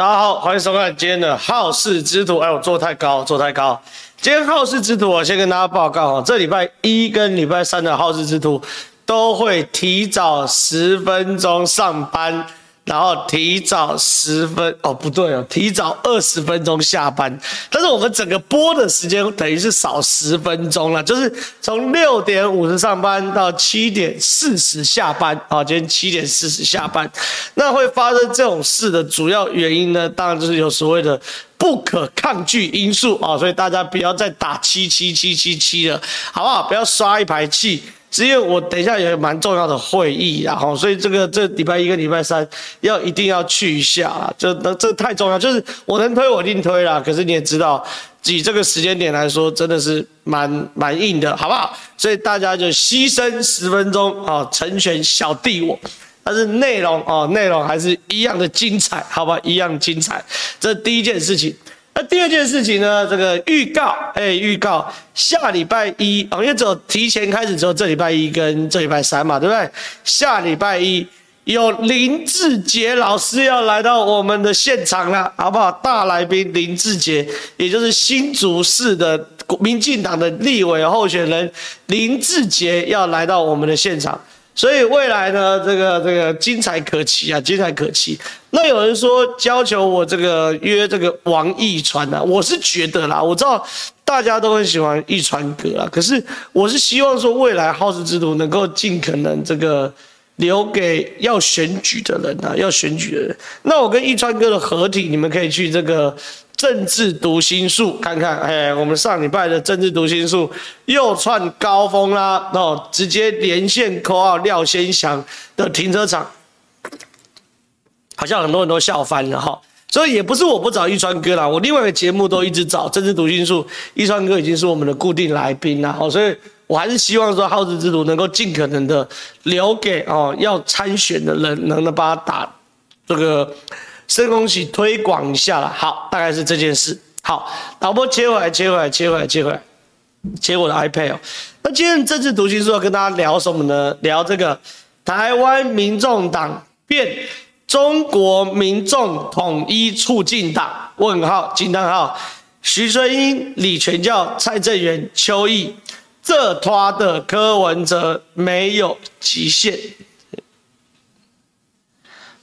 大家好，欢迎收看今天的好事之徒。哎，我坐太高，坐太高。今天好事之徒，我先跟大家报告哦，这礼拜一跟礼拜三的好事之徒都会提早十分钟上班。然后提早十分哦，不对哦，提早二十分钟下班。但是我们整个播的时间等于是少十分钟了，就是从六点五十上班到七点四十下班啊。今天七点四十下班，那会发生这种事的主要原因呢，当然就是有所谓的不可抗拒因素啊。所以大家不要再打七七七七七了，好不好？不要刷一排气。是因为我等一下有蛮重要的会议，然后所以这个这礼拜一跟礼拜三要一定要去一下啦，这这太重要，就是我能推我一定推啦。可是你也知道，以这个时间点来说，真的是蛮蛮硬的，好不好？所以大家就牺牲十分钟啊，成全小弟我。但是内容哦，内容还是一样的精彩，好吧？一样精彩，这第一件事情。那第二件事情呢？这个预告，哎，预告下礼拜一啊，因为只有提前开始之后，这礼拜一跟这礼拜三嘛，对不对？下礼拜一有林志杰老师要来到我们的现场了，好不好？大来宾林志杰，也就是新竹市的民进党的立委候选人林志杰要来到我们的现场。所以未来呢，这个这个精彩可期啊，精彩可期。那有人说要求我这个约这个王一川啊，我是觉得啦，我知道大家都很喜欢一川哥啊，可是我是希望说未来好事之徒能够尽可能这个留给要选举的人啊，要选举的人。那我跟一川哥的合体，你们可以去这个。政治读心术，看看，哎，我们上礼拜的政治读心术又创高峰啦，哦，直接连线 call 廖先祥的停车场，好像很多人都笑翻了哈，所以也不是我不找一川哥啦，我另外一个节目都一直找政治读心术，一川哥已经是我们的固定来宾了，哦，所以我还是希望说好事之徒能够尽可能的留给哦要参选的人，能能帮他打这个。深恭喜推广一下了，好，大概是这件事。好，导播切回来，切回来，切回来，切回来，切我的 iPad 哦。那今天政治读心术要跟大家聊什么呢？聊这个台湾民众党变中国民众统一促进党？问号惊叹号。徐春英、李全教、蔡正元、邱毅，这拖的柯文哲没有极限。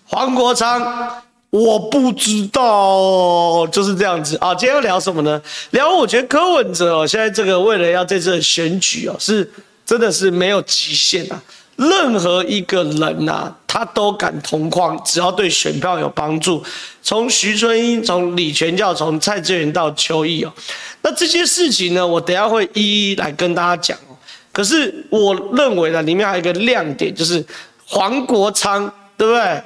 黄国昌。我不知道，就是这样子啊。今天要聊什么呢？聊我觉得柯文哲哦，现在这个为了要这次选举哦，是真的是没有极限啊。任何一个人呐、啊，他都敢同框，只要对选票有帮助。从徐春英，从李全教，从蔡志元到邱毅哦，那这些事情呢，我等下会一一来跟大家讲哦。可是我认为呢，里面还有一个亮点，就是黄国昌，对不对？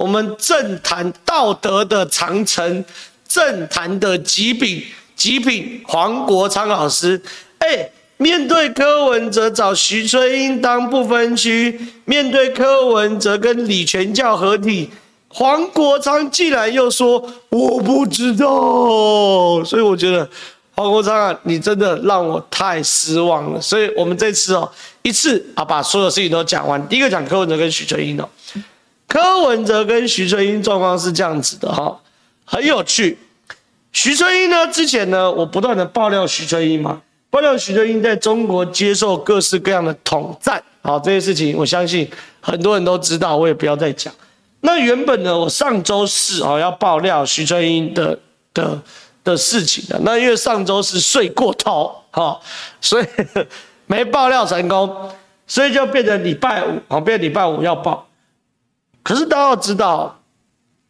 我们政坛道德的长城，政坛的极品极品黄国昌老师，哎，面对柯文哲找徐春英当不分区，面对柯文哲跟李全教合体，黄国昌竟然又说我不知道，所以我觉得黄国昌啊，你真的让我太失望了。所以我们这次哦，一次啊把所有事情都讲完，第一个讲柯文哲跟徐春英哦。柯文哲跟徐春英状况是这样子的哈，很有趣。徐春英呢，之前呢，我不断的爆料徐春英嘛，爆料徐春英在中国接受各式各样的统战，好，这些事情我相信很多人都知道，我也不要再讲。那原本呢，我上周四哦要爆料徐春英的的的事情的，那因为上周是睡过头哈，所以 没爆料成功，所以就变成礼拜五，好，变礼拜五要爆。可是大家要知道，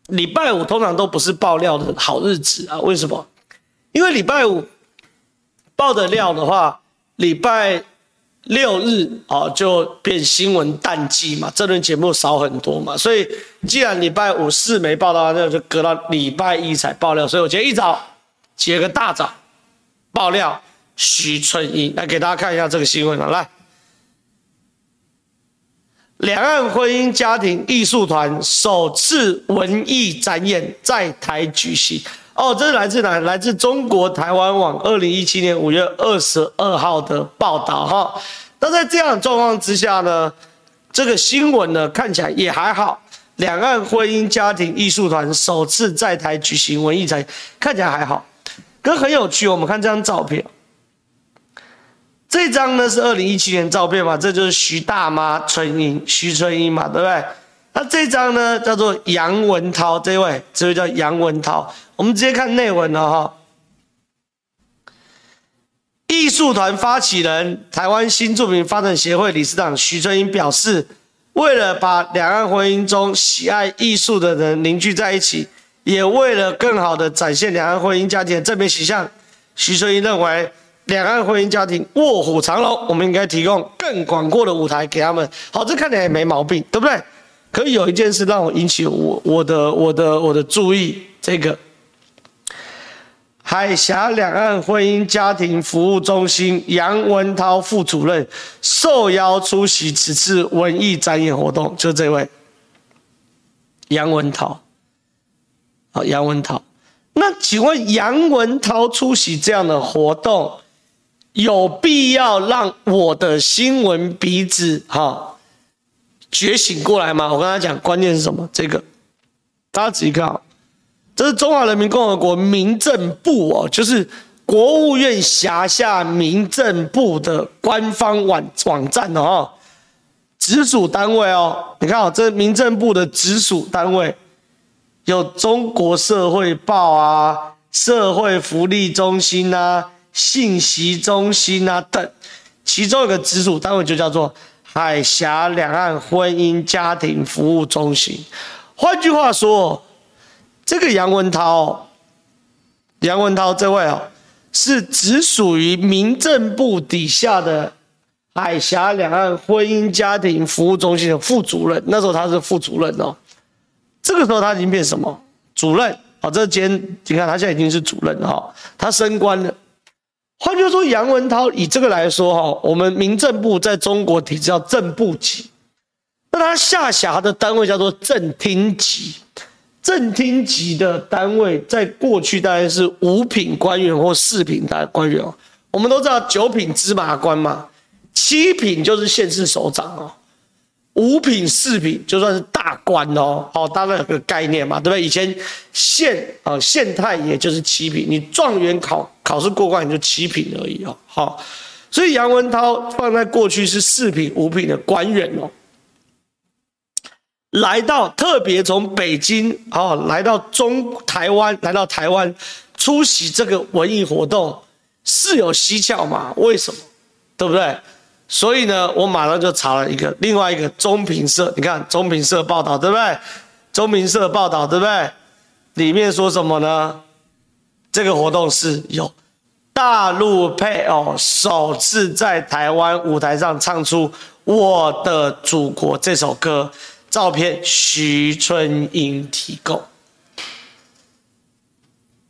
礼拜五通常都不是爆料的好日子啊！为什么？因为礼拜五爆的料的话，礼拜六日啊就变新闻淡季嘛，这轮节目少很多嘛。所以既然礼拜五四没爆到，那就隔到礼拜一才爆料。所以我今天一早起个大早爆料徐春英，来给大家看一下这个新闻啊，来。两岸婚姻家庭艺术团首次文艺展演在台举行。哦，这是来自哪？来自中国台湾网二零一七年五月二十二号的报道哈。那在这样的状况之下呢，这个新闻呢看起来也还好。两岸婚姻家庭艺术团首次在台举行文艺展，看起来还好，可很有趣。我们看这张照片，这张呢是二零一七年照片嘛，这就是徐大妈春英，徐春英嘛，对不对？那这张呢叫做杨文涛，这位，这位叫杨文涛。我们直接看内文了哈。艺术团发起人、台湾新住民发展协会理事长徐春英表示，为了把两岸婚姻中喜爱艺术的人凝聚在一起，也为了更好的展现两岸婚姻家庭的正面形象，徐春英认为，两岸婚姻家庭卧虎藏龙，我们应该提供更广阔的舞台给他们。好，这看起来也没毛病，对不对？可以有一件事让我引起我我的我的我的注意，这个。海峡两岸婚姻家庭服务中心杨文涛副主任受邀出席此次文艺展演活动，就这位杨文涛。好，杨文涛，那请问杨文涛出席这样的活动，有必要让我的新闻鼻子哈觉醒过来吗？我跟他讲，关键是什么？这个大家仔细看。这是中华人民共和国民政部哦，就是国务院辖下民政部的官方网网站哦，直属单位哦。你看哦，这民政部的直属单位有中国社会报啊、社会福利中心啊、信息中心啊等，其中有个直属单位就叫做海峡两岸婚姻家庭服务中心。换句话说。这个杨文涛，杨文涛这位哦，是直属于民政部底下的海峡两岸婚姻家庭服务中心的副主任。那时候他是副主任哦，这个时候他已经变什么？主任。好，这间你看他现在已经是主任了哈，他升官了。换句话说，杨文涛以这个来说哈，我们民政部在中国体制叫正部级，那他下辖的单位叫做正厅级。正厅级的单位，在过去大概是五品官员或四品的官员哦。我们都知道九品芝麻官嘛，七品就是县市首长哦，五品四品就算是大官哦。好，大概有个概念嘛，对不对？以前县啊县太爷就是七品，你状元考考试过关你就七品而已哦。好，所以杨文涛放在过去是四品五品的官员哦。来到特别从北京哦，来到中台湾，来到台湾出席这个文艺活动，是有蹊跷嘛？为什么？对不对？所以呢，我马上就查了一个另外一个中评社，你看中评社报道对不对？中评社报道对不对？里面说什么呢？这个活动是有大陆配偶首次在台湾舞台上唱出《我的祖国》这首歌。照片徐春英提供，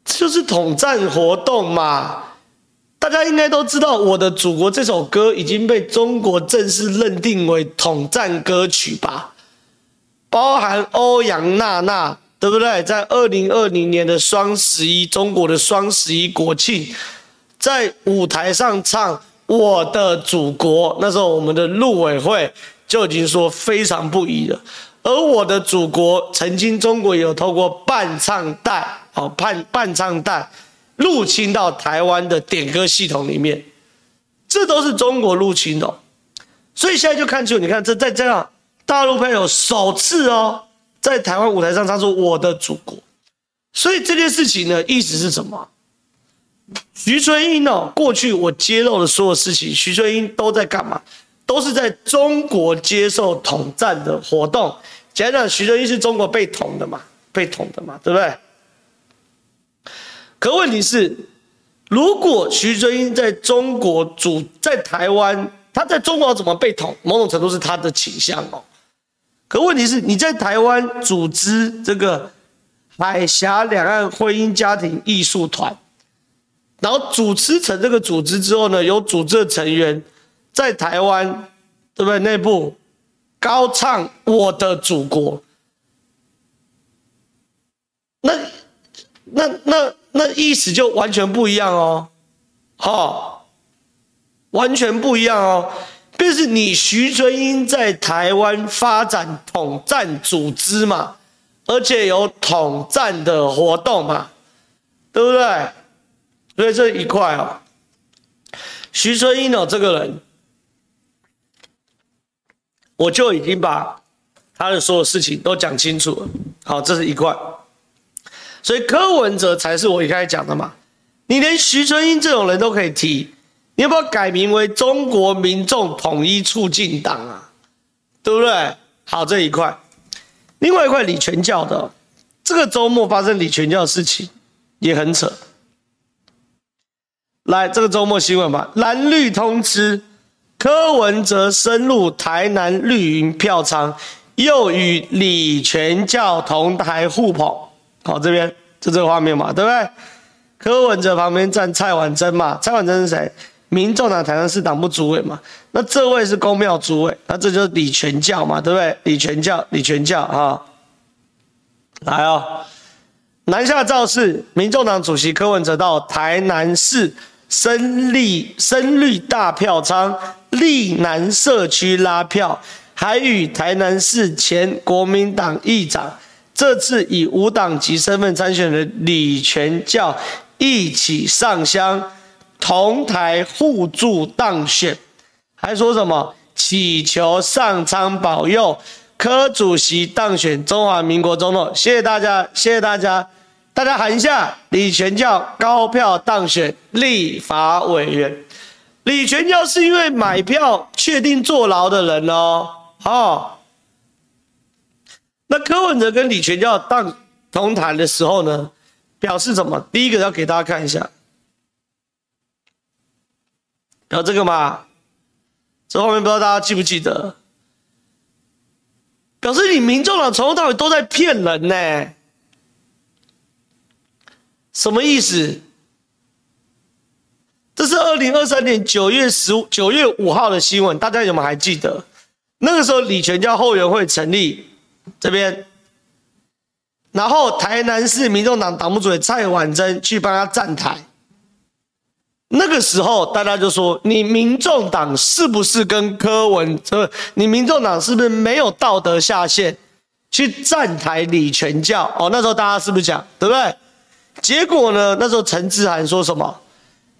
这就是统战活动嘛？大家应该都知道，《我的祖国》这首歌已经被中国正式认定为统战歌曲吧？包含欧阳娜娜，对不对？在二零二零年的双十一，中国的双十一国庆，在舞台上唱《我的祖国》，那时候我们的陆委会。就已经说非常不宜了，而我的祖国曾经中国有透过伴唱带，哦，伴伴唱带入侵到台湾的点歌系统里面，这都是中国入侵的，所以现在就看出，你看这在这样大陆朋友首次哦，在台湾舞台上唱出我的祖国，所以这件事情呢，意思是什么？徐春英哦，过去我揭露的所有事情，徐春英都在干嘛？都是在中国接受统战的活动，讲讲徐春英是中国被统的嘛，被统的嘛，对不对？可问题是，如果徐春英在中国主在台湾，他在中国怎么被统？某种程度是他的倾向哦。可问题是，你在台湾组织这个海峡两岸婚姻家庭艺术团，然后主持成这个组织之后呢，有组织的成员。在台湾，对不对？内部高唱我的祖国，那、那、那、那意思就完全不一样哦，好，完全不一样哦。便是你徐春英在台湾发展统战组织嘛，而且有统战的活动嘛，对不对？所以这一块哦，徐春英哦这个人，我就已经把他的所有事情都讲清楚了。好，这是一块。所以柯文哲才是我一开始讲的嘛，你连徐春英这种人都可以提。你要不要改名为中国民众统一促进党啊？对不对？好，这一块，另外一块李全教的，这个周末发生李全教的事情也很扯。来，这个周末新闻吧，蓝绿通吃，柯文哲深入台南绿营票仓，又与李全教同台互捧。好，这边就这个画面嘛，对不对？柯文哲旁边站蔡婉珍嘛，蔡婉珍是谁？民众党台南市党部主委嘛，那这位是公庙主委，那这就是李全教嘛，对不对？李全教，李全教啊，来哦，南下造势，民众党主席柯文哲到台南市深绿深绿大票仓立南社区拉票，还与台南市前国民党议长，这次以无党籍身份参选的李全教一起上香。同台互助当选，还说什么祈求上苍保佑柯主席当选中华民国总统？谢谢大家，谢谢大家，大家喊一下：李全教高票当选立法委员。李全教是因为买票确定坐牢的人哦。好，那柯文哲跟李全教当同台的时候呢，表示什么？第一个要给大家看一下。有这个吗？这后面不知道大家记不记得？表示你民众党从头到尾都在骗人呢，什么意思？这是二零二三年九月十五、九月五号的新闻，大家有没有还记得？那个时候李全教后援会成立，这边，然后台南市民众党党部主委蔡婉珍去帮他站台。那个时候，大家就说：“你民众党是不是跟柯文哲？你民众党是不是没有道德下线，去站台李全教？”哦，那时候大家是不是讲，对不对？结果呢？那时候陈志涵说什么？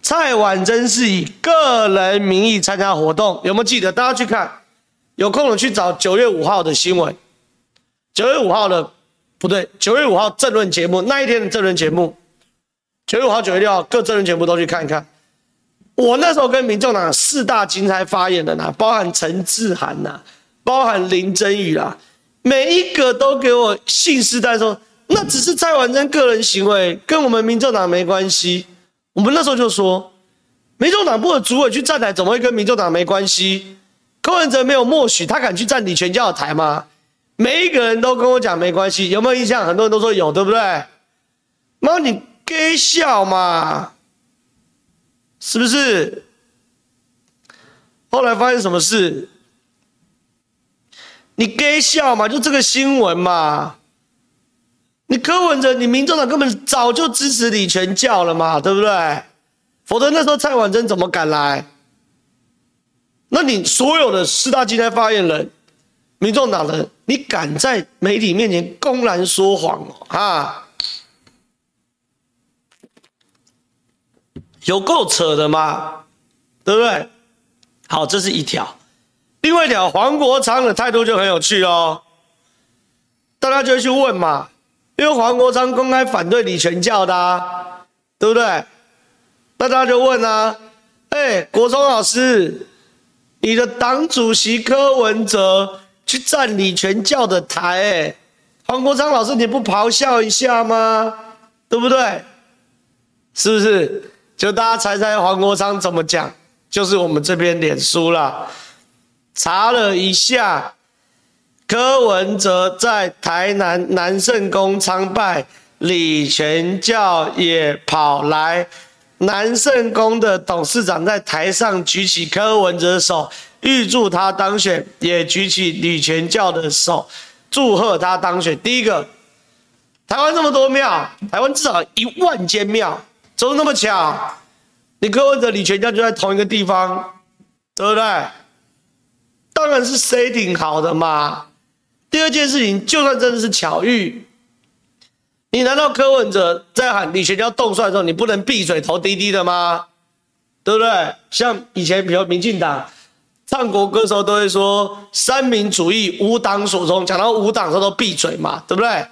蔡婉珍是以个人名义参加活动，有没有记得？大家去看，有空了去找九月五号的新闻。九月五号的不对，九月五号政论节目那一天的政论节目，九月五号、九月六号各政论节目都去看一看。我那时候跟民众党四大金钗发言人呐，包含陈志涵呐，包含林真宇啦，每一个都给我信誓旦旦说，那只是蔡婉珍个人行为，跟我们民众党没关系。我们那时候就说，民众党部的主委去站台，怎么会跟民众党没关系？柯文哲没有默许，他敢去站李全教的台吗？每一个人都跟我讲没关系，有没有印象？很多人都说有，对不对？妈，你给笑嘛？是不是？后来发生什么事？你给笑嘛？就这个新闻嘛？你柯文哲，你民众党根本早就支持李全教了嘛，对不对？否则那时候蔡婉珍怎么敢来？那你所有的四大金钗发言人、民众党人，你敢在媒体面前公然说谎哦？啊？有够扯的吗，对不对？好，这是一条。另外一条，黄国昌的态度就很有趣哦。大家就会去问嘛，因为黄国昌公开反对李全教的啊，对不对？那大家就问啊，哎，国忠老师，你的党主席柯文哲去站李全教的台，哎，黄国昌老师你不咆哮一下吗？对不对？是不是？就大家猜猜黄国昌怎么讲？就是我们这边脸书啦，查了一下，柯文哲在台南南圣宫参拜，李全教也跑来，南圣宫的董事长在台上举起柯文哲的手，预祝他当选，也举起李全教的手，祝贺他当选。第一个，台湾这么多庙，台湾至少一万间庙。怎么那么巧？你柯文哲、李全教就在同一个地方，对不对？当然是 setting 好的嘛。第二件事情，就算真的是巧遇，你难道柯文哲在喊李全教动帅的时候，你不能闭嘴投滴滴的吗？对不对？像以前比如民进党唱国歌时候都会说三民主义无党所宗，讲到无党他都闭嘴嘛，对不对？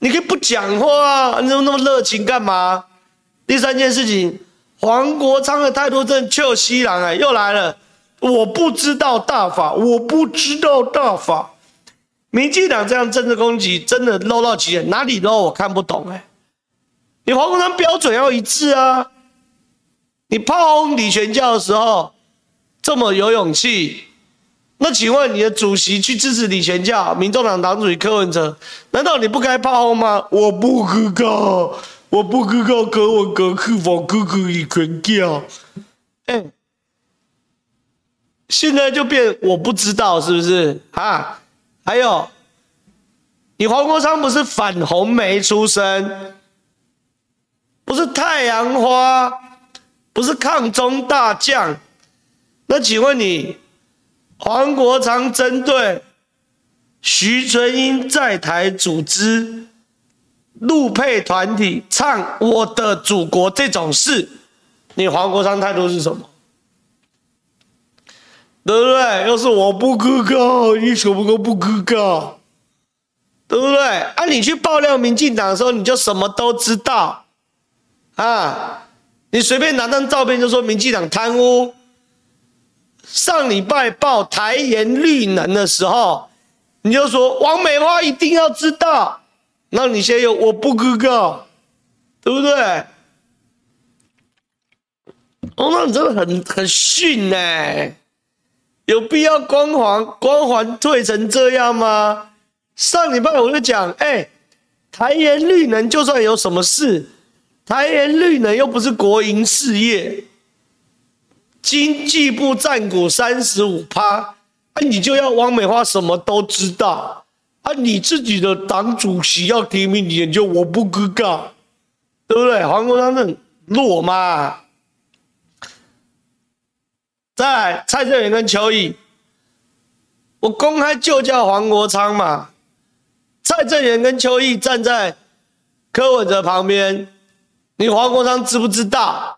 你可以不讲话，你怎么那么热情干嘛？第三件事情，黄国昌的态度真的臭西郎哎，又来了。我不知道大法，我不知道大法。民进党这样政治攻击真的 low 到极点，哪里 low 我看不懂哎。你黄国昌标准要一致啊。你炮轰李全教的时候这么有勇气，那请问你的主席去支持李全教，民众党党主席柯文哲，难道你不该炮轰吗？我不知道，我不知道柯文哲是否支持李全教。哎，现在就变我不知道是不是啊？还有，你黄国昌不是反红梅出身，不是太阳花，不是抗中大将，那请问你，黄国昌针对徐春英在台组织陆配团体唱《我的祖国》这种事，你黄国昌态度是什么？对不对？要是我不可靠，你什么都不可靠，对不对？啊，你去爆料民进党的时候，你就什么都知道啊。你随便拿张照片就说民进党贪污。上礼拜报台盐绿能的时候，你就说王美花一定要知道。那你现在又我不知道，对不对？哦，那你真的很很逊呢，有必要光环光环退成这样吗？上礼拜我就讲，哎，台盐绿能就算有什么事。台盐绿能又不是国营事业，经济部占股三十五趴，啊，你就要王美花什么都知道啊？你自己的党主席要提名你，就我不知道，对不对？黄国昌是弱吗？再来，蔡正元跟邱毅，我公开就叫黄国昌嘛。蔡正元跟邱毅站在柯文哲旁边。你黄国昌知不知道？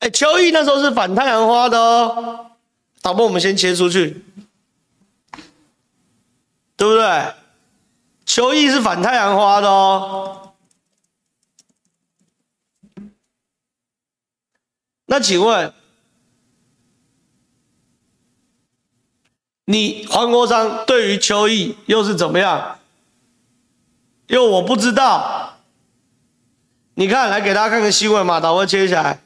哎，秋意那时候是反太阳花的哦。导播，我们先切出去，对不对？秋意是反太阳花的哦。那请问，你黄国昌对于秋意又是怎么样？又我不知道。你看，来给大家看个新闻嘛，导播切下来。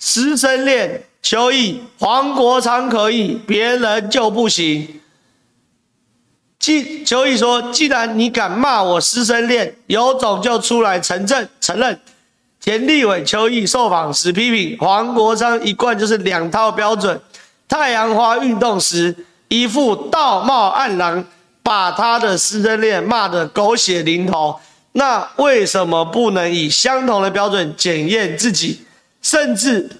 师生恋，邱毅、黄国昌可以，别人就不行。既邱毅说：“既然你敢骂我师生恋，有种就出来承认承认。”田立伟、邱毅受访时批评黄国昌一贯就是两套标准。太阳花运动时，一副道貌岸然，把他的师生恋骂得狗血淋头。那为什么不能以相同的标准检验自己？甚至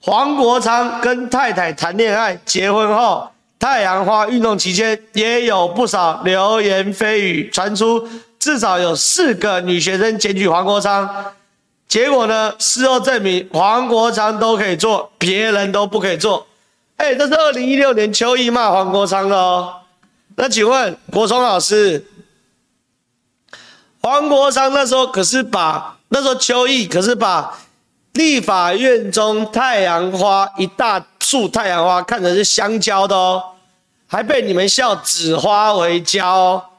黄国昌跟太太谈恋爱、结婚后，太阳花运动期间也有不少流言蜚语传出，至少有四个女学生检举黄国昌。结果呢？事后证明黄国昌都可以做，别人都不可以做。哎，这是二零一六年邱毅骂黄国昌的哦。那请问国聪老师？黄国昌那时候可是把那时候邱毅可是把立法院中太阳花一大束太阳花看成是香蕉的哦，还被你们笑指花为娇。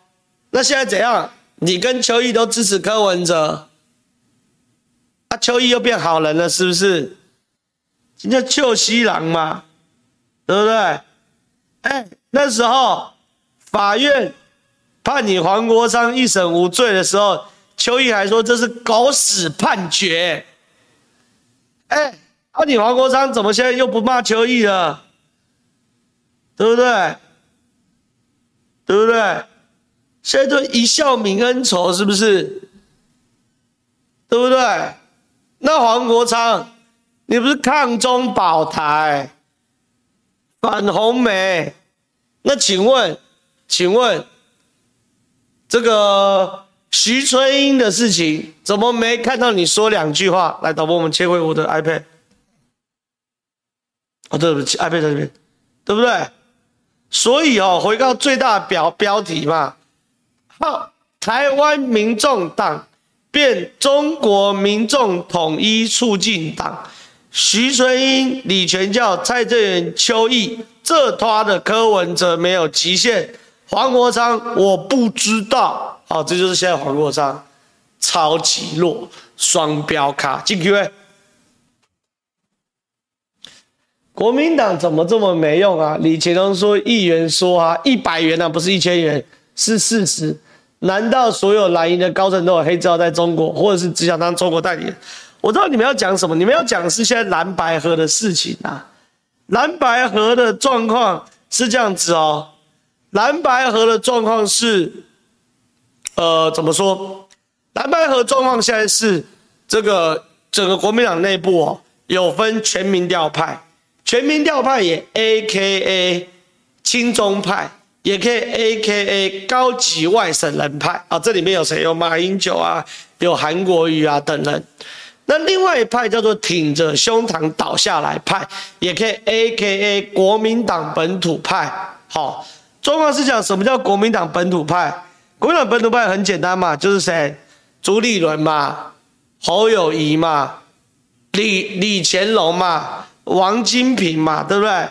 那现在怎样？你跟邱毅都支持柯文哲，啊，邱毅又变好人了，是不是？人家臭西郎嘛，对不对？哎，那时候法院。判你黄国昌一审无罪的时候，邱毅还说这是狗屎判决。哎，啊，你黄国昌怎么现在又不骂邱毅了？对不对？对不对？现在都一笑泯恩仇，是不是？对不对？那黄国昌，你不是抗中保台，反红媒。那请问，请问这个徐春英的事情，怎么没看到你说两句话？来，导播，我们切回我的 iPad。哦，对不起，iPad 在这边，对不对？所以哦，回到最大的标标题嘛，好，台湾民众党变中国民众统一促进党，徐春英、李全教、蔡正元、邱毅，这他的柯文哲没有极限，黄国昌我不知道，好，这就是现在黄国昌超级弱，双标卡进去。国民党怎么这么没用啊？李乾龙说议员说啊，一百元啊，不是一千元，是事实。难道所有蓝营的高层都有黑照在中国，或者是只想当中国代理人？我知道你们要讲什么，你们要讲是现在蓝白合的事情啊。蓝白合的状况是这样子哦，蓝白合的状况是，呃，怎么说？蓝白合状况现在是这个整个国民党内部哦，有分全民调派。全民调派也 A K A 亲中派，也可以 A K A 高级外省人派啊。这里面有谁？有马英九啊，有韩国瑜啊等人。那另外一派叫做挺着胸膛倒下来派，也可以 A K A 国民党本土派。好，状况是讲什么叫国民党本土派？国民党本土派很简单嘛，就是谁？朱立伦嘛，侯友宜嘛，李李乾龙嘛。王金平嘛，对不对？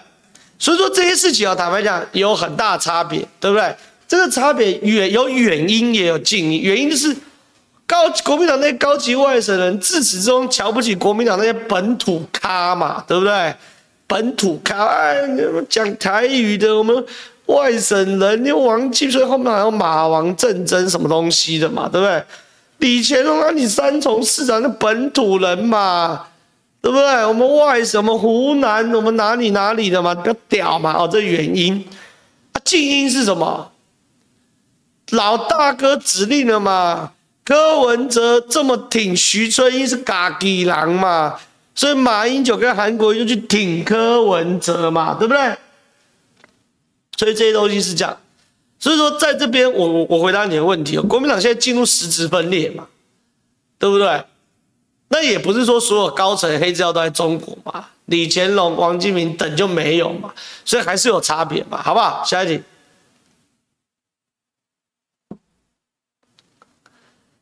所以说这些事情啊，坦白讲有很大差别，对不对？这个差别远有远因也有近因，原因就是高国民党那些高级外省人自始至终瞧不起国民党那些本土咖嘛，对不对？本土咖，哎，讲台语的我们外省人，你王继春后面还有马王政争什么东西的嘛，对不对？李乾隆啊，你三重市长的本土人嘛。对不对？我们外省，我们湖南，我们哪里哪里的嘛，比较屌嘛。哦，这原因啊，静音是什么？老大哥指令了嘛。柯文哲这么挺徐春英是嘎吉狼嘛，所以马英九跟韩国瑜就去挺柯文哲嘛，对不对？所以这些东西是这样。所以说，在这边我我我回答你的问题哦，国民党现在进入实质分裂嘛，对不对？那也不是说所有高层黑资料都在中国嘛，李乾龙、王金平等就没有嘛，所以还是有差别嘛，好不好？下一题，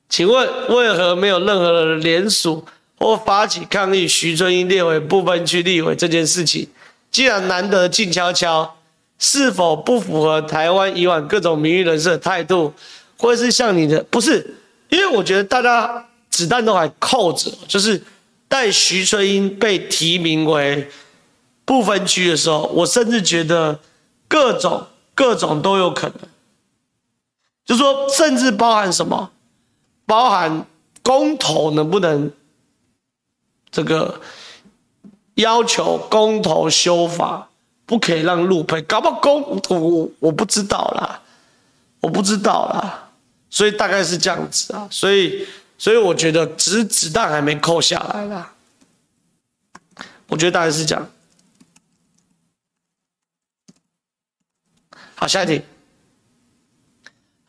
请问为何没有任何人联署或发起抗议徐春英列为不分区立委这件事情？既然难得静悄悄，是否不符合台湾以往各种名誉人士的态度，或是像你的？不是，因为我觉得大家。子弹都还扣着，就是待徐春英被提名为不分区的时候，我甚至觉得各种各种都有可能，就说，甚至包含什么，包含公投能不能这个要求公投修法，不可以让路配，搞不好公我我不知道啦，我不知道啦，所以大概是这样子啊，所以。所以我觉得只是子弹还没扣下来啦，我觉得大概是这样。好，下一题，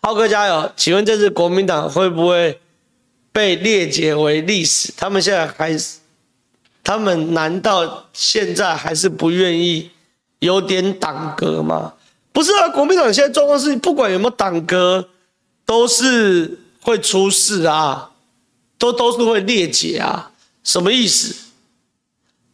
浩哥加油！请问这次国民党会不会被列解为历史？他们现在还是，他们难道现在还是不愿意有点党格吗？不是啊，国民党现在状况是，不管有没有党格，都是会出事啊。都都是会裂解啊，什么意思？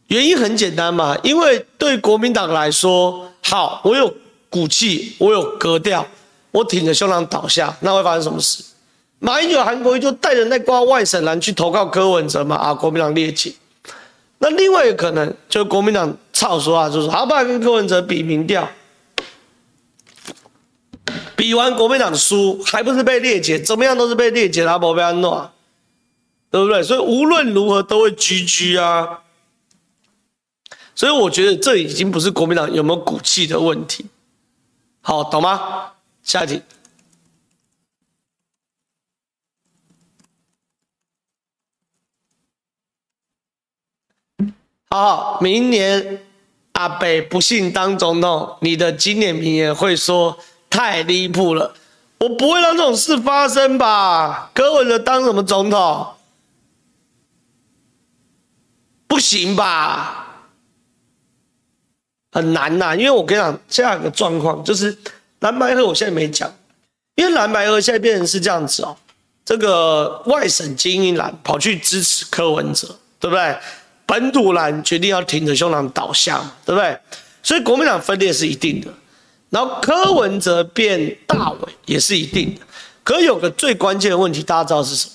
原因很简单嘛，因为对国民党来说，好，我有骨气，我有格调，我挺着胸膛倒下，那会发生什么事？马英九、韩国瑜就带着那挂外省人去投靠柯文哲嘛，啊，国民党裂解。那另外一个可能，就国民党操说啊，就是好，不然跟柯文哲比民调，比完国民党输，还不是被裂解？怎么样都是被裂解，他不被安诺。对不对？所以无论如何都会 GG 啊！所以我觉得这已经不是国民党有没有骨气的问题，好，懂吗？下一题。好，明年阿北不幸当总统，你的经典名言会说太离谱了，我不会让这种事发生吧？柯文哲当什么总统？不行吧？很难呐、啊，因为我跟你讲，现在有个状况就是蓝白合，我现在没讲，因为蓝白合现在变成是这样子哦，这个外省精英蓝跑去支持柯文哲，对不对？本土蓝决定要挺着胸膛倒下，对不对？所以国民党分裂是一定的，然后柯文哲变大伟也是一定的。可有个最关键的问题，大家知道是什么？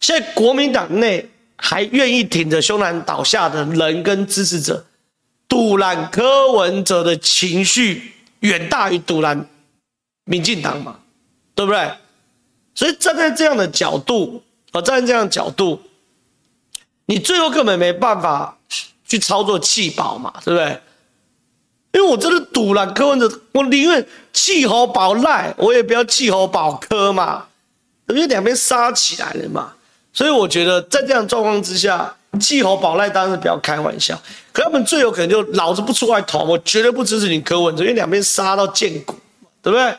现在国民党内还愿意挺着胸膛倒下的人跟支持者，堵拦柯文哲的情绪远大于堵拦民进党嘛，对不对？所以站在这样的角度，啊，站在这样的角度。你最后根本没办法去操作弃保嘛，对不对？因为我真的赌了柯文哲，我宁愿弃侯保赖，我也不要弃侯保柯嘛，因为两边杀起来了嘛。所以我觉得在这样状况之下，弃侯保赖当然是不要开玩笑。可他们最有可能就老子不出外投，我绝对不支持你柯文哲，因为两边杀到见骨，对不对？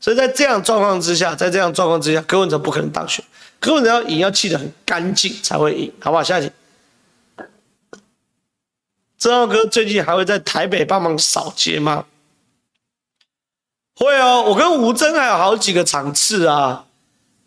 所以在这样状况之下，在这样状况之下，柯文哲不可能当选。柯文哲要赢，要气得很干净才会赢，好不好？下一题。正浩哥最近还会在台北帮忙扫街吗？会哦，我跟吴征还有好几个场次啊，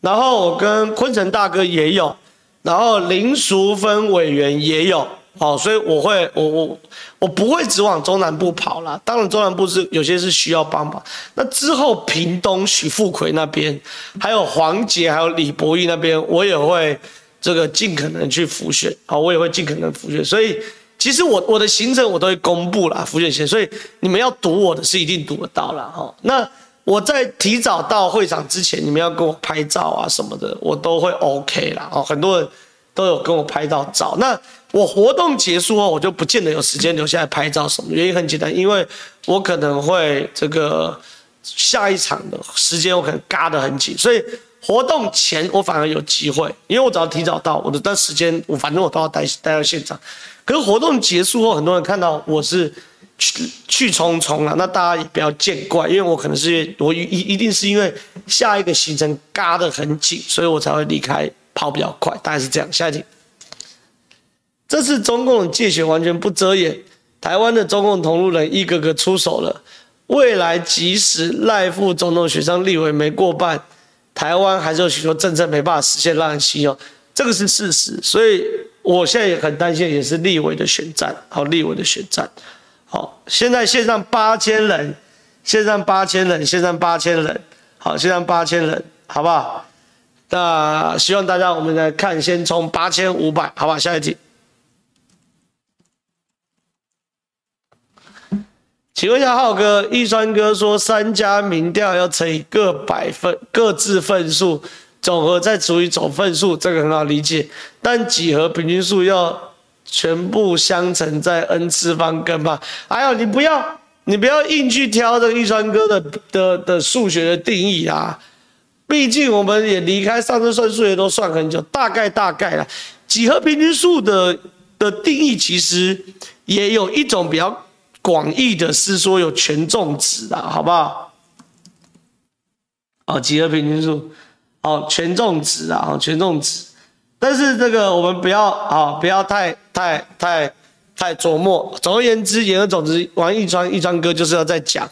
然后我跟坤城大哥也有，然后林淑芬委员也有。哦，所以我会，我我我不会只往中南部跑啦。当然，中南部是有些是需要帮忙。那之后，屏东许富奎那边，还有黄杰，还有李博义那边，我也会这个尽可能去辅选。好，我也会尽可能辅选。所以，其实我我的行程我都会公布啦，辅选线。所以你们要堵我的是一定堵得到啦。哈。那我在提早到会场之前，你们要跟我拍照啊什么的，我都会 OK 啦。哦，很多人都有跟我拍到照。那。我活动结束后，我就不见得有时间留下来拍照什么。原因很简单，因为我可能会这个下一场的时间我可能嘎得很紧，所以活动前我反而有机会，因为我只要提早到，我的但时间我反正我都要待待到现场。可是活动结束后，很多人看到我是去去匆匆了，那大家也不要见怪，因为我可能是我一一定是因为下一个行程嘎得很紧，所以我才会离开跑比较快，大概是这样。下一题。这次中共的介选完全不遮掩，台湾的中共同路人一个个出手了。未来即使赖副总统选上立委没过半，台湾还是有许多政策没办法实现，让人心忧。这个是事实，所以我现在也很担心，也是立委的选战。好，立委的选战。好，现在线上八千人，线上八千人，线上八千人。好，线上八千人，好不好？那希望大家我们来看，先冲八千五百，好吧？下一题。请问一下浩哥，易川哥说三家民调要乘以各百分各自份数，总和再除以总份数，这个很好理解。但几何平均数要全部相乘在 n 次方根吧？哎呦，你不要你不要硬去挑这个易川哥的的的数学的定义啊！毕竟我们也离开上次算数学都算很久，大概大概啦。几何平均数的的定义其实也有一种比较。广义的是说有权重值的，好不好？哦，几何平均数，哦，权重值啊，哦，权重值。但是这个我们不要啊，不要太太太太琢磨。总而言之，言而总之，王一川一川哥就是要在讲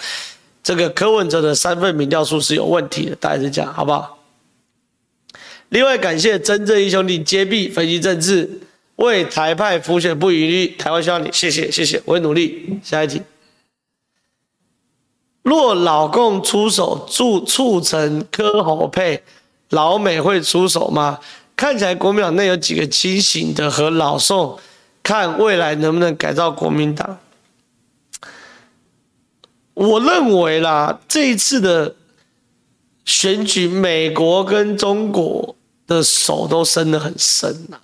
这个柯文哲的三份民调数是有问题的，大概是这样，好不好？另外，感谢真正义兄弟揭弊分析政治。为台派辅选不遗余力，台湾需要你，谢谢谢谢，我会努力。下一题，若老共出手促促成柯侯配，老美会出手吗？看起来国民党内有几个清醒的和老宋，看未来能不能改造国民党。我认为啦，这一次的选举，美国跟中国的手都伸得很深呐。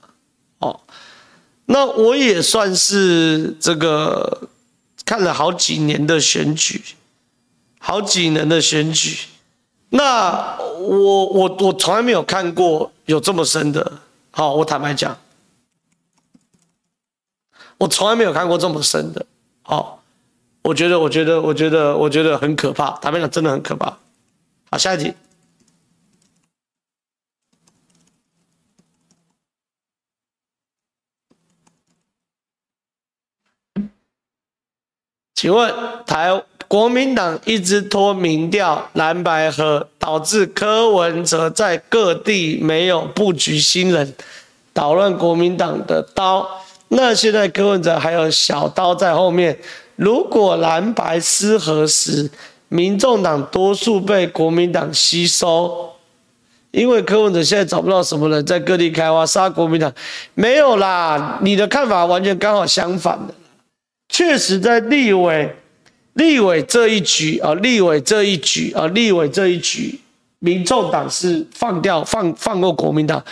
那我也算是这个看了好几年的选举，好几年的选举，那我我我从来没有看过有这么深的，好，我坦白讲，我从来没有看过这么深的。好，我觉得，我觉得，我觉得，我觉得很可怕。坦白讲，真的很可怕。好，下一题。请问台国民党一直拖民调蓝白合，导致柯文哲在各地没有布局新人，捣乱国民党的刀。那现在柯文哲还有小刀在后面。如果蓝白失和时，民众党多数被国民党吸收，因为柯文哲现在找不到什么人在各地开花杀国民党，没有啦。你的看法完全刚好相反的。确实，在立委、立委这一局啊，立委这一局啊，立委这一局，民众党是放掉、放放过国民党。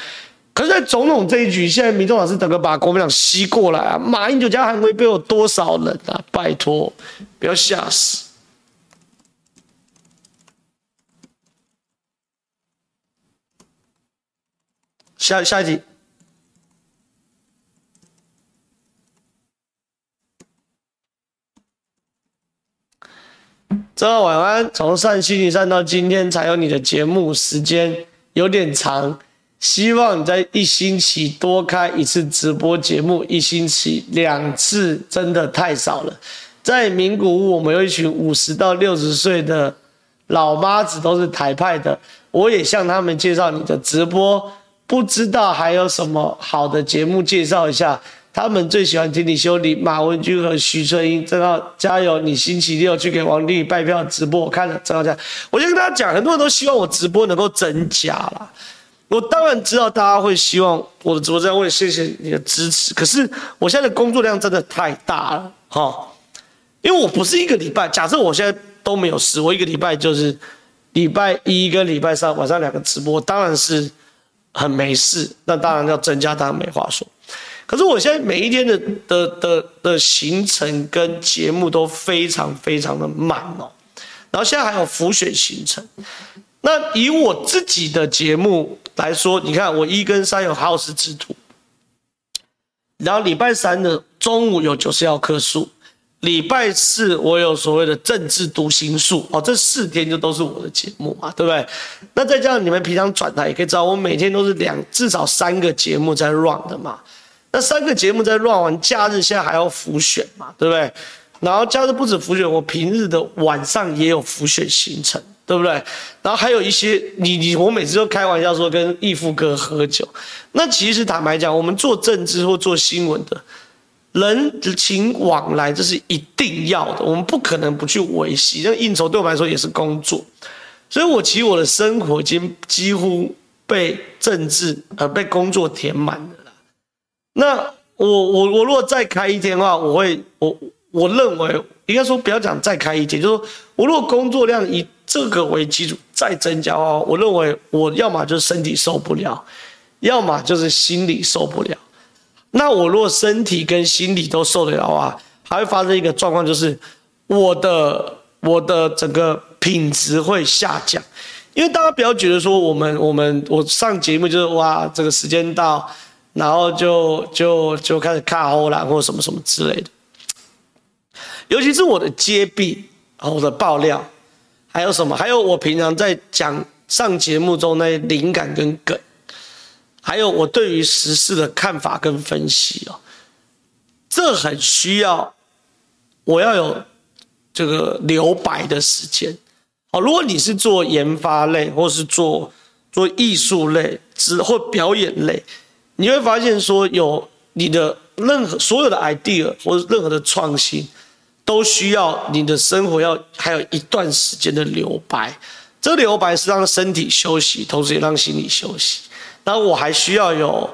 可是，在总统这一局，现在民众党是整个把国民党吸过来啊。马英九加韩国被有多少人啊？拜托，不要吓死。下下一题。早上晚安，从上星期三到今天才有你的节目，时间有点长，希望你在一星期多开一次直播节目，一星期两次真的太少了。在名古屋，我们有一群五十到六十岁的老妈子，都是台派的，我也向他们介绍你的直播，不知道还有什么好的节目介绍一下。他们最喜欢听你修理马文君和徐春英，正好加油！你星期六去给王力拜票直播，我看了，正好讲。我就跟大家讲，很多人都希望我直播能够真假啦。我当然知道大家会希望我的直播这样，我也谢谢你的支持。可是我现在的工作量真的太大了，哈，因为我不是一个礼拜，假设我现在都没有事，我一个礼拜就是礼拜一跟礼拜三晚上两个直播，当然是很没事。那当然要增加，当然没话说。可是我现在每一天的的的的行程跟节目都非常非常的满哦，然后现在还有辅选行程。那以我自己的节目来说，你看我一跟三有好事之徒，然后礼拜三的中午有九十幺棵树，礼拜四我有所谓的政治读心术哦，这四天就都是我的节目嘛，对不对？那再加上你们平常转台也可以知道，我每天都是两至少三个节目在 run 的嘛。那三个节目在乱完，假日现在还要浮选嘛，对不对？然后假日不止浮选，我平日的晚上也有浮选行程，对不对？然后还有一些你你我每次都开玩笑说跟义父哥喝酒。那其实坦白讲，我们做政治或做新闻的人情往来，这是一定要的，我们不可能不去维系。那应酬对我们来说也是工作，所以我其实我的生活已经几乎被政治呃被工作填满了。那我我我如果再开一天的话，我会我我认为应该说不要讲再开一天，就是说我如果工作量以这个为基础再增加的话，我认为我要么就是身体受不了，要么就是心理受不了。那我如果身体跟心理都受得了的话，还会发生一个状况，就是我的我的整个品质会下降，因为大家不要觉得说我们我们我上节目就是哇这个时间到。然后就就就开始卡后啦，或什么什么之类的。尤其是我的揭弊啊，我的爆料，还有什么？还有我平常在讲上节目中那些灵感跟梗，还有我对于时事的看法跟分析哦，这很需要我要有这个留白的时间。哦，如果你是做研发类，或是做做艺术类，之或表演类。你会发现，说有你的任何所有的 idea 或者任何的创新，都需要你的生活要还有一段时间的留白。这留白是让身体休息，同时也让心理休息。然后我还需要有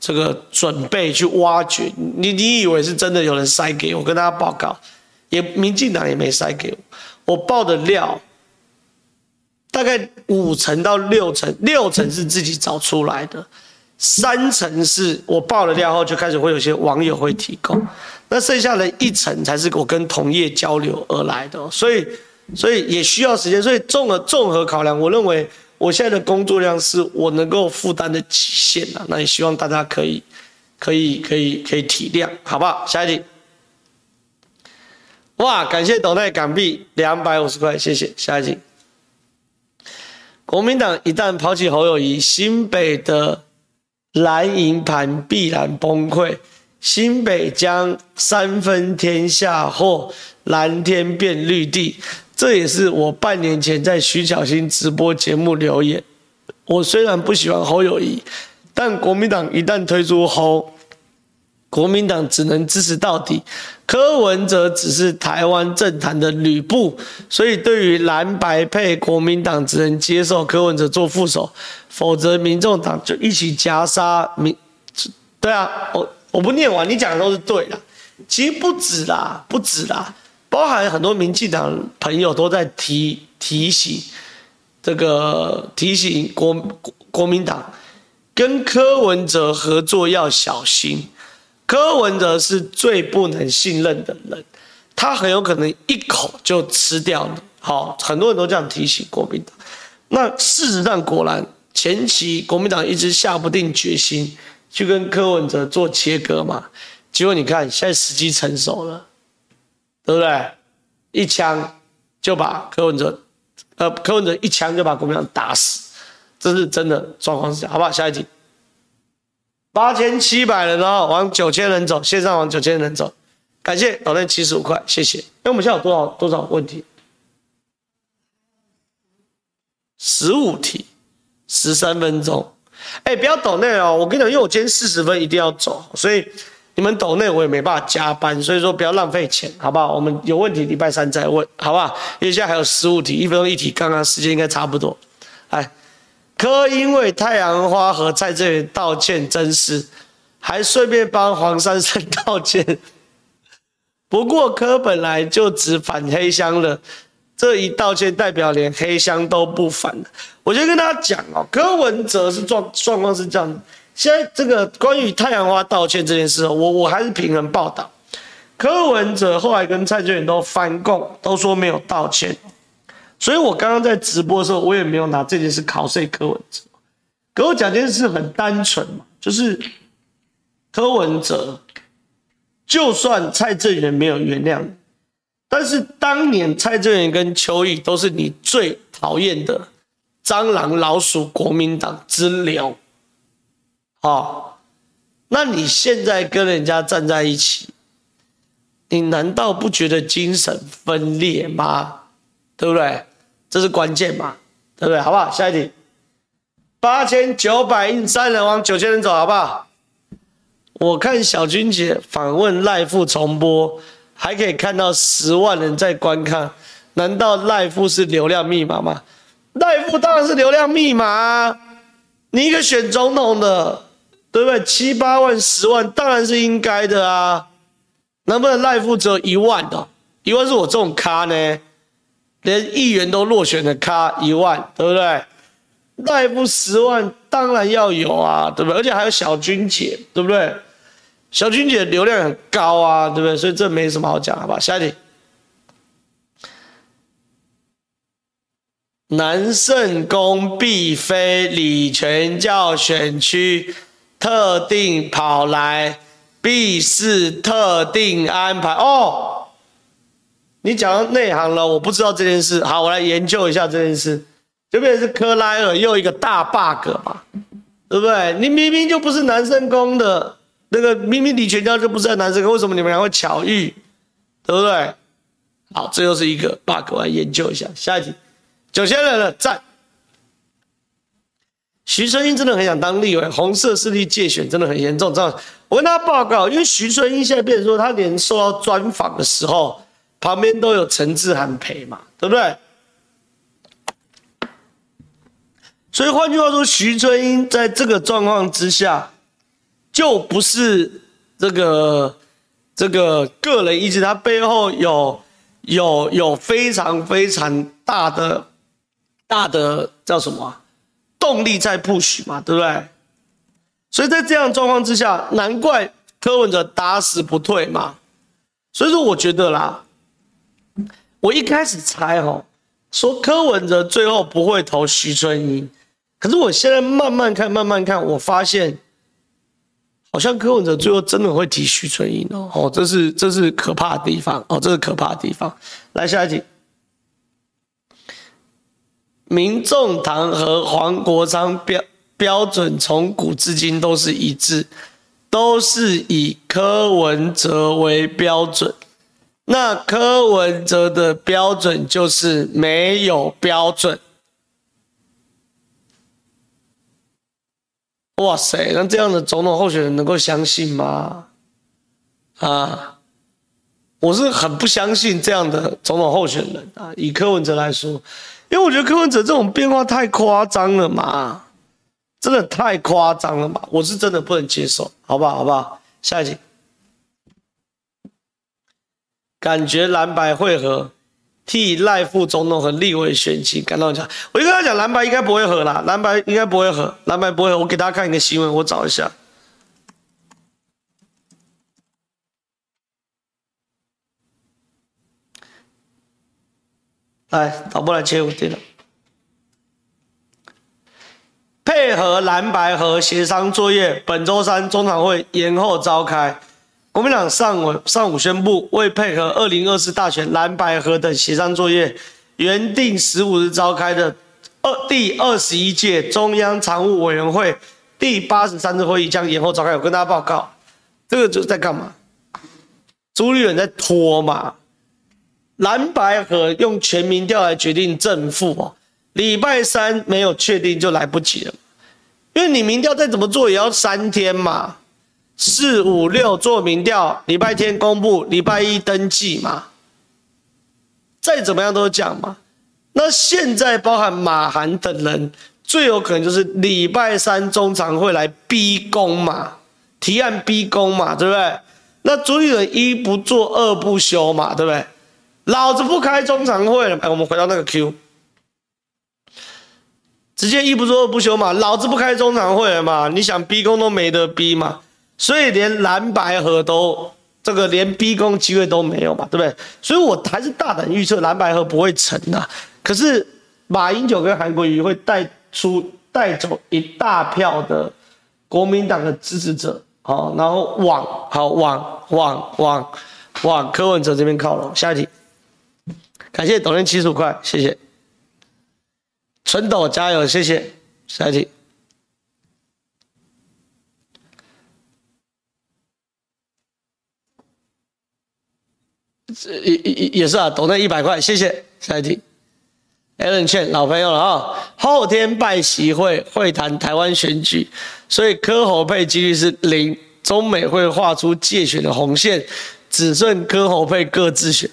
这个准备去挖掘。你你以为是真的有人塞给我？跟大家报告，也民进党也没塞给我。我报的料大概五成到六成，六成是自己找出来的。三层是我爆了料后就开始会有些网友会提供，那剩下的一层才是我跟同业交流而来的，所以所以也需要时间，所以综合综合考量，我认为我现在的工作量是我能够负担的极限了。那也希望大家可以可以可以可以体谅，好不好？下一题。哇，感谢斗内港币两百五十块，谢谢。下一题。国民党一旦抛弃侯友谊，新北的蓝营盘必然崩溃，新北将三分天下或蓝天变绿地。这也是我半年前在徐小新直播节目留言。我虽然不喜欢侯友谊，但国民党一旦推出侯，国民党只能支持到底。柯文哲只是台湾政坛的吕布，所以对于蓝白配，国民党只能接受柯文哲做副手，否则民众党就一起夹杀民。对啊，我我不念完，你讲的都是对的。其实不止啦，不止啦，包含很多民进党朋友都在提提醒这个提醒国国民党跟柯文哲合作要小心。柯文哲是最不能信任的人，他很有可能一口就吃掉你。好，很多人都这样提醒国民党。那事实上，果然前期国民党一直下不定决心去跟柯文哲做切割嘛。结果你看，现在时机成熟了，对不对？一枪就把柯文哲，呃，柯文哲一枪就把国民党打死，这是真的状况是这样，好不好？下一题。八千七百人哦，往九千人走，线上往九千人走，感谢抖内七十五块，谢谢。那我们现在有多少多少问题？十五题，十三分钟。哎，不要抖内哦，我跟你讲，因为我今天四十分一定要走，所以你们抖内我也没办法加班，所以说不要浪费钱，好不好？我们有问题礼拜三再问，好不好？因为现在还有十五题，一分钟一题，刚刚时间应该差不多，来。柯因为太阳花和蔡正元道歉真是，还顺便帮黄珊珊道歉。不过柯本来就只反黑箱了，这一道歉代表连黑箱都不反。我就跟大家讲哦，柯文哲是状状况是这样的。现在这个关于太阳花道歉这件事，我我还是平衡报道。柯文哲后来跟蔡正元都翻供，都说没有道歉。所以我刚刚在直播的时候，我也没有拿这件事考谁柯文哲。可我讲件事很单纯嘛，就是柯文哲，就算蔡正元没有原谅你，但是当年蔡正元跟邱毅都是你最讨厌的蟑螂、老鼠、国民党之流，好，那你现在跟人家站在一起，你难道不觉得精神分裂吗？对不对？这是关键嘛，对不对？好不好？下一题，八千九百一三人往九千人走，好不好？我看小君姐访问赖富重播，还可以看到十万人在观看，难道赖富是流量密码吗？赖富当然是流量密码！你一个选总统的，对不对？七八万、十万，当然是应该的啊！能不能赖富只有一万的？一万是我这种咖呢？连议员都落选的咖一万，对不对？赖副十万当然要有啊，对不对？而且还有小君姐，对不对？小君姐流量很高啊，对不对？所以这没什么好讲，好吧？下一题，南圣宫必非李全教选区特定跑来，必是特定安排哦。你讲到内行了，我不知道这件事。好，我来研究一下这件事。这边是克莱尔又一个大 bug 嘛，对不对？你明明就不是南圣宫的那个，明明李全教就不是在南圣宫，为什么你们俩会巧遇？对不对？好，这又是一个 bug，我来研究一下。下一题，九千人了，赞。徐春英真的很想当立委，红色势力介选真的很严重。这样，我跟他报告，因为徐春英现在变成说，他连受到专访的时候。旁边都有陈志涵陪嘛，对不对？所以换句话说，徐春英在这个状况之下，就不是这个这个个人意志，他背后有有有非常非常大的大的叫什么动力在 push 嘛，对不对？所以在这样状况之下，难怪柯文哲打死不退嘛。所以说，我觉得啦。我一开始猜哈，说柯文哲最后不会投徐春英，可是我现在慢慢看，慢慢看，我发现好像柯文哲最后真的会提徐春英哦，哦，这是这是可怕的地方哦，这是可怕的地方。来下一题，民众党和黄国昌标标准从古至今都是一致，都是以柯文哲为标准。那柯文哲的标准就是没有标准。哇塞，那这样的总统候选人能够相信吗？啊，我是很不相信这样的总统候选人啊。以柯文哲来说，因为我觉得柯文哲这种变化太夸张了嘛，真的太夸张了嘛，我是真的不能接受，好不好？好不好？下一题，感觉蓝白会合。替赖副总统和立委选情感到很强，我就跟他讲，蓝白应该不会合啦，蓝白应该不会合，蓝白不会合。我给大家看一个新闻，我找一下。来，导播来切我电脑，配合蓝白和协商作业，本周三中常会延后召开。国民党上午上午宣布，为配合二零二四大选蓝白合等协商作业，原定十五日召开的二第二十一届中央常务委员会第八十三次会议将延后召开。我跟大家报告，这个就是在干嘛？朱立伦在拖嘛？蓝白合用全民调来决定正负哦，礼拜三没有确定就来不及了，因为你民调再怎么做也要三天嘛。四五六做民调，礼拜天公布，礼拜一登记嘛。再怎么样都讲嘛。那现在包含马韩等人，最有可能就是礼拜三中常会来逼宫嘛，提案逼宫嘛，对不对？那朱立伦一不做二不休嘛，对不对？老子不开中常会了。哎，我们回到那个 Q，直接一不做二不休嘛，老子不开中常会了嘛？你想逼宫都没得逼嘛。所以连蓝白合都这个连逼宫机会都没有嘛，对不对？所以我还是大胆预测蓝白合不会成的。可是马英九跟韩国瑜会带出带走一大票的国民党的支持者，好，然后往好往往往往柯文哲这边靠拢。下一题，感谢抖音七十五块，谢谢。春斗加油，谢谢。下一题。也也也是啊，懂那一百块，谢谢。下一题，Alan Chen 老朋友了啊，后天拜习会会谈台湾选举，所以科侯配几率是零，中美会画出介选的红线，只剩科侯配各自选，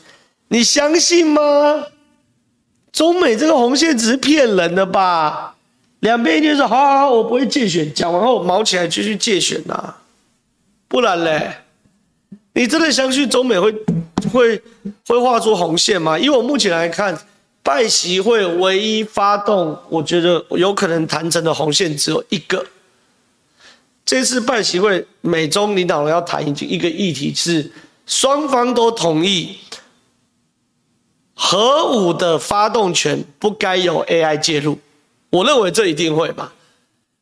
你相信吗？中美这个红线只是骗人的吧？两边一定说好好好，我不会介选，讲完后毛起来继续介选呐、啊，不然嘞，你真的相信中美会？会会画出红线吗？以我目前来看，拜习会唯一发动，我觉得有可能谈成的红线只有一个。这次拜习会，美中领导人要谈一一个议题是，双方都同意核武的发动权不该由 AI 介入。我认为这一定会吧，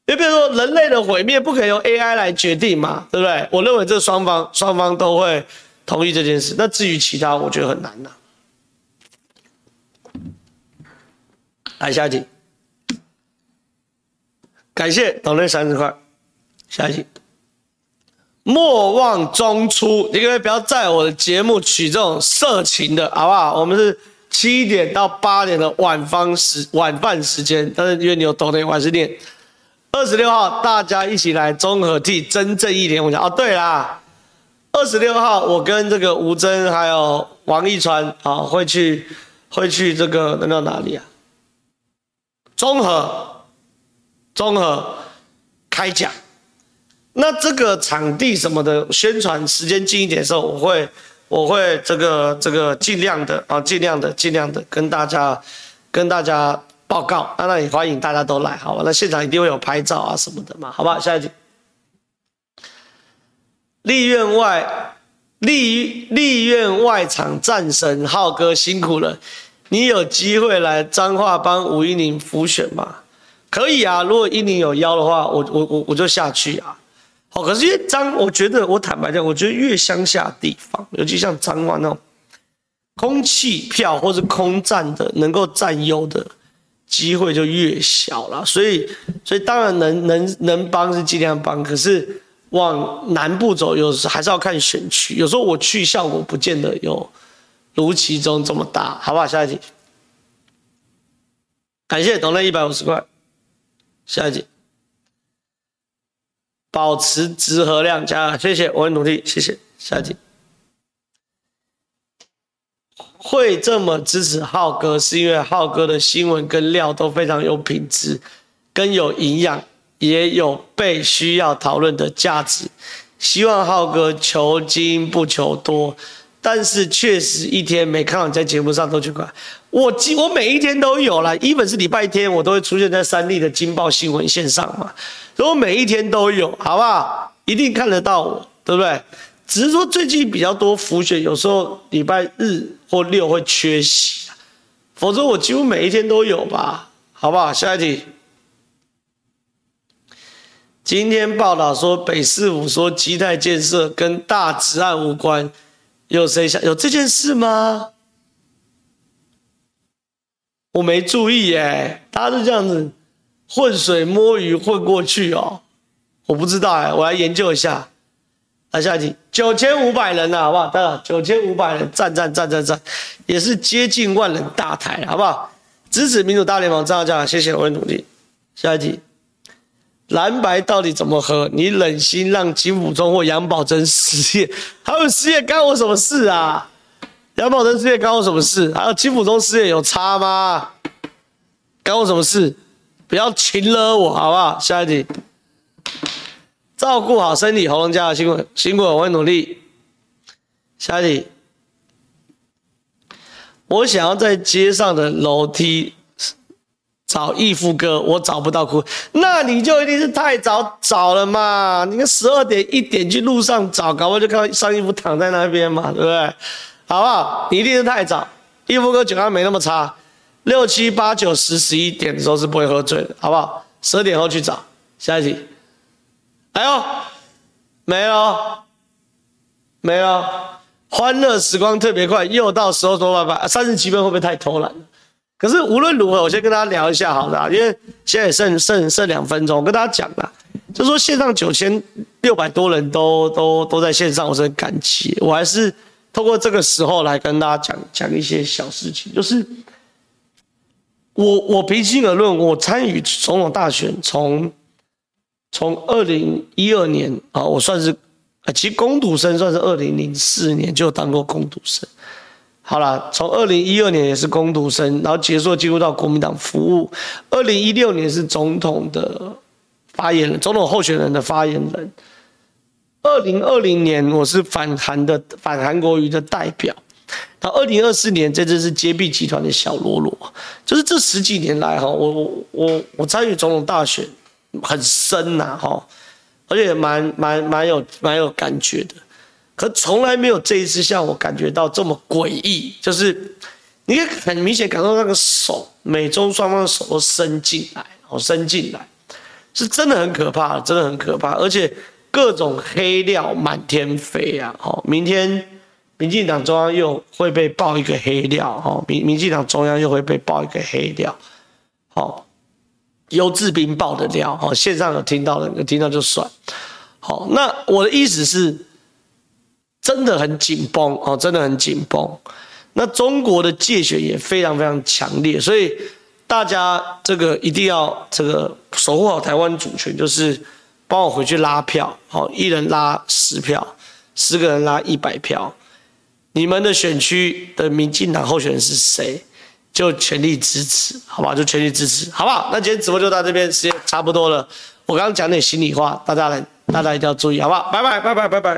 因为比如说人类的毁灭不可以由 AI 来决定嘛，对不对？我认为这双方双方都会。同意这件事，那至于其他，我觉得很难呐、来下一题，感谢抖内三十块。下一题，莫忘中出，你可不可以不要在我的节目取这种色情的，好不好？我们是七点到八点的晚饭时晚饭时间，但是因为你有抖内，我还是念。二十六号，大家一起来综合替真正一点我讲哦，对啦。二十六号，我跟这个吴峥还有王一川啊，会去会去这个那到哪里啊？综合，综合开讲。那这个场地什么的宣传时间近一点的时候，我会我会这个这个尽量的啊，尽量的尽量的跟大家跟大家报告。那那也欢迎大家都来，好吧？那现场一定会有拍照啊什么的嘛，好吧？下一题。立院外，立立院外场战神浩哥辛苦了，你有机会来彰化帮吴音宁辅选吗？可以啊，如果音宁有邀的话，我我我我就下去啊。好，可是因为彰，我觉得我坦白讲，我觉得越乡下地方，尤其像彰化那种空气票或是空战的，能够占优的机会就越小了。所以，所以当然能能能帮是尽量帮，可是往南部走，有时还是要看选区。有时候我去效果不见得有如其中这么大，好不好？下一题，感谢董乐一百五十块，下一题。保持值和量加，谢谢，我会努力，谢谢。下一题，会这么支持浩哥，是因为浩哥的新闻跟料都非常有品质，跟有营养，也有被需要讨论的价值。希望浩哥求精不求多。但是确实一天没看到你在节目上都去看，我我每一天都有啦一本是礼拜天我都会出现在三立的金报新闻线上嘛，所以我每一天都有，好不好？一定看得到我，对不对？只是说最近比较多浮选，有时候礼拜日或六会缺席，否则我几乎每一天都有吧，好不好？下一题，今天报道说北市府说基泰建设跟大直案无关。有谁想有这件事吗？我没注意耶，大家都这样子浑水摸鱼混过去哦。我不知道哎，我来研究一下。来下一题，九千五百人呐，好不好？大家九千五百人，赞赞赞赞赞，也是接近万人大台，好不好？支持民主大联盟，这样这样，谢谢，我会努力。下一题。蓝白到底怎么喝？你忍心让金普中或杨宝珍失业？他们失业干我什么事啊？杨宝珍失业干我什么事？还有金普中失业有差吗？干我什么事？不要情勒我，好不好？下一题，照顾好身体，喉咙加油，辛苦辛苦，我会努力。下一题，我想要在街上的楼梯。找义父哥，我找不到哭，那你就一定是太早找了嘛？你看十二点一点去路上找，搞不好就看到上义父躺在那边嘛，对不对？好不好？你一定是太早，义父哥酒量没那么差，六七八九十十一点的时候是不会喝醉的，好不好？十二点后去找。下一题，哎呦，没有，没有，欢乐时光特别快，又到时候多拜拜，三十七分会不会太偷懒？可是无论如何，我先跟大家聊一下好的，因为现在剩剩剩两分钟，我跟大家讲啦，就说线上九千六百多人都都都在线上，我是很感激。我还是透过这个时候来跟大家讲讲一些小事情，就是我我平心而论，我参与总统大选从从二零一二年啊，我算是其实工读生，算是二零零四年就当过工读生。好了，从二零一二年也是工读生，然后结束进入到国民党服务。二零一六年是总统的发言人，总统候选人的发言人。二零二零年我是反韩的反韩国瑜的代表。到二零二四年，这次是揭弊集团的小喽啰。就是这十几年来哈，我我我我参与总统大选很深呐哈，而且蛮蛮蛮有蛮有感觉的。可从来没有这一次像我感觉到这么诡异，就是你可以很明显感受到那个手，美中双方的手都伸进来，哦，伸进来，是真的很可怕，真的很可怕，而且各种黑料满天飞啊！好，明天民进党中央又会被爆一个黑料，哈，民民进党中央又会被爆一个黑料，好，游志斌爆的料，哦，线上有听到的，有听到就算，好，那我的意思是。真的很紧绷哦，真的很紧绷。那中国的介选也非常非常强烈，所以大家这个一定要这个守护好台湾主权，就是帮我回去拉票，好，一人拉十票，十个人拉一百票。你们的选区的民进党候选人是谁，就全力支持，好吧？就全力支持，好不好？那今天直播就到这边，时间差不多了。我刚刚讲点心里话，大家来，大家一定要注意，好不好？拜拜，拜拜，拜拜。